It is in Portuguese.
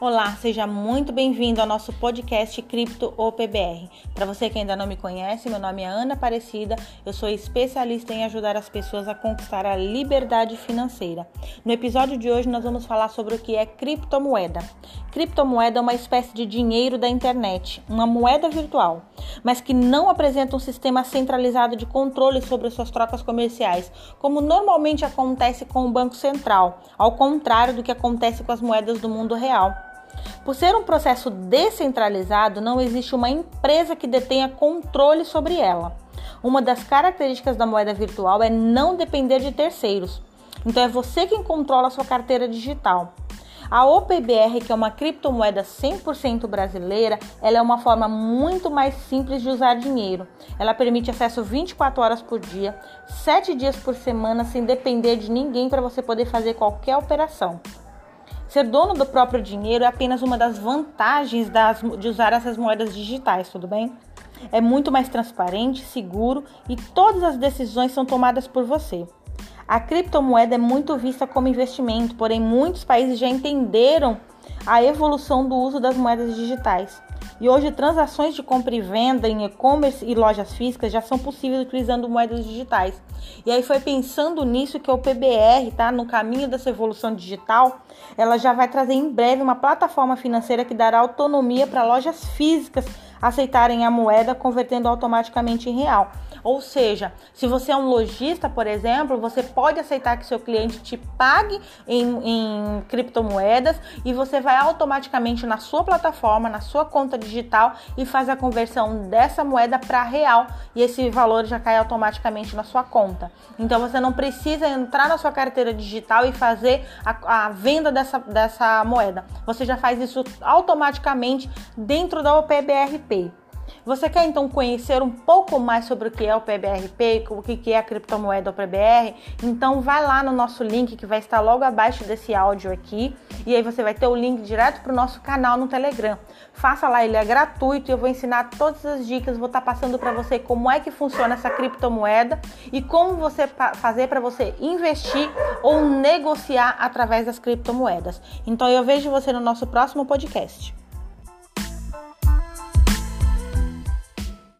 Olá, seja muito bem-vindo ao nosso podcast Cripto OPBR. Para você que ainda não me conhece, meu nome é Ana Aparecida, eu sou especialista em ajudar as pessoas a conquistar a liberdade financeira. No episódio de hoje nós vamos falar sobre o que é criptomoeda. Criptomoeda é uma espécie de dinheiro da internet, uma moeda virtual, mas que não apresenta um sistema centralizado de controle sobre suas trocas comerciais, como normalmente acontece com o Banco Central, ao contrário do que acontece com as moedas do mundo real. Por ser um processo descentralizado, não existe uma empresa que detenha controle sobre ela. Uma das características da moeda virtual é não depender de terceiros. Então é você quem controla a sua carteira digital. A OPBR, que é uma criptomoeda 100% brasileira, ela é uma forma muito mais simples de usar dinheiro. Ela permite acesso 24 horas por dia, 7 dias por semana, sem depender de ninguém para você poder fazer qualquer operação. Ser dono do próprio dinheiro é apenas uma das vantagens das, de usar essas moedas digitais, tudo bem? É muito mais transparente, seguro e todas as decisões são tomadas por você. A criptomoeda é muito vista como investimento, porém muitos países já entenderam a evolução do uso das moedas digitais. E hoje transações de compra e venda em e-commerce e lojas físicas já são possíveis utilizando moedas digitais. E aí foi pensando nisso que o PBR, tá, no caminho dessa evolução digital, ela já vai trazer em breve uma plataforma financeira que dará autonomia para lojas físicas aceitarem a moeda convertendo automaticamente em real. Ou seja, se você é um lojista, por exemplo, você pode aceitar que seu cliente te pague em, em criptomoedas e você vai automaticamente na sua plataforma, na sua conta digital e faz a conversão dessa moeda para real e esse valor já cai automaticamente na sua conta. Então você não precisa entrar na sua carteira digital e fazer a, a venda dessa, dessa moeda. Você já faz isso automaticamente dentro da OPBRP. Você quer então conhecer um pouco mais sobre o que é o PBRP, o que é a criptomoeda PBR? Então vai lá no nosso link que vai estar logo abaixo desse áudio aqui e aí você vai ter o link direto para o nosso canal no Telegram. Faça lá, ele é gratuito e eu vou ensinar todas as dicas, vou estar passando para você como é que funciona essa criptomoeda e como você fazer para você investir ou negociar através das criptomoedas. Então eu vejo você no nosso próximo podcast.